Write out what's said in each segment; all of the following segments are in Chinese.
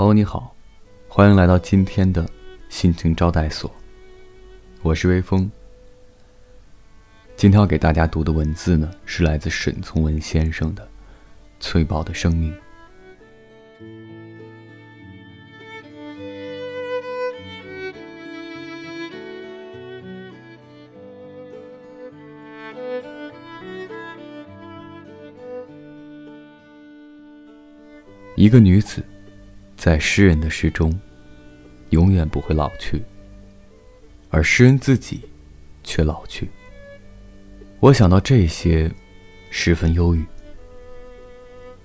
朋友你好，欢迎来到今天的心情招待所。我是微风。今天要给大家读的文字呢，是来自沈从文先生的《翠宝的生命》。一个女子，在诗人的诗中，永远不会老去，而诗人自己却老去。我想到这些，十分忧郁。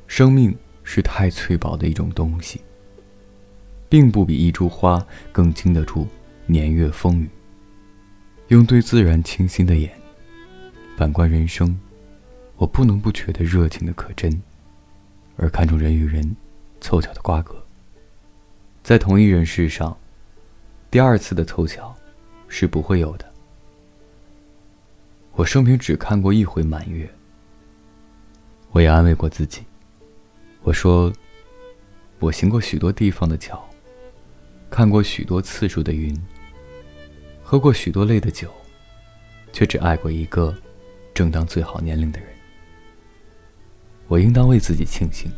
生命是太脆薄的一种东西，并不比一株花更经得住年月风雨。用对自然清新的眼，反观人生，我不能不觉得热情的可真，而看重人与人。凑巧的瓜葛，在同一人世上，第二次的凑巧是不会有的。我生平只看过一回满月，我也安慰过自己，我说，我行过许多地方的桥，看过许多次数的云，喝过许多类的酒，却只爱过一个正当最好年龄的人。我应当为自己庆幸。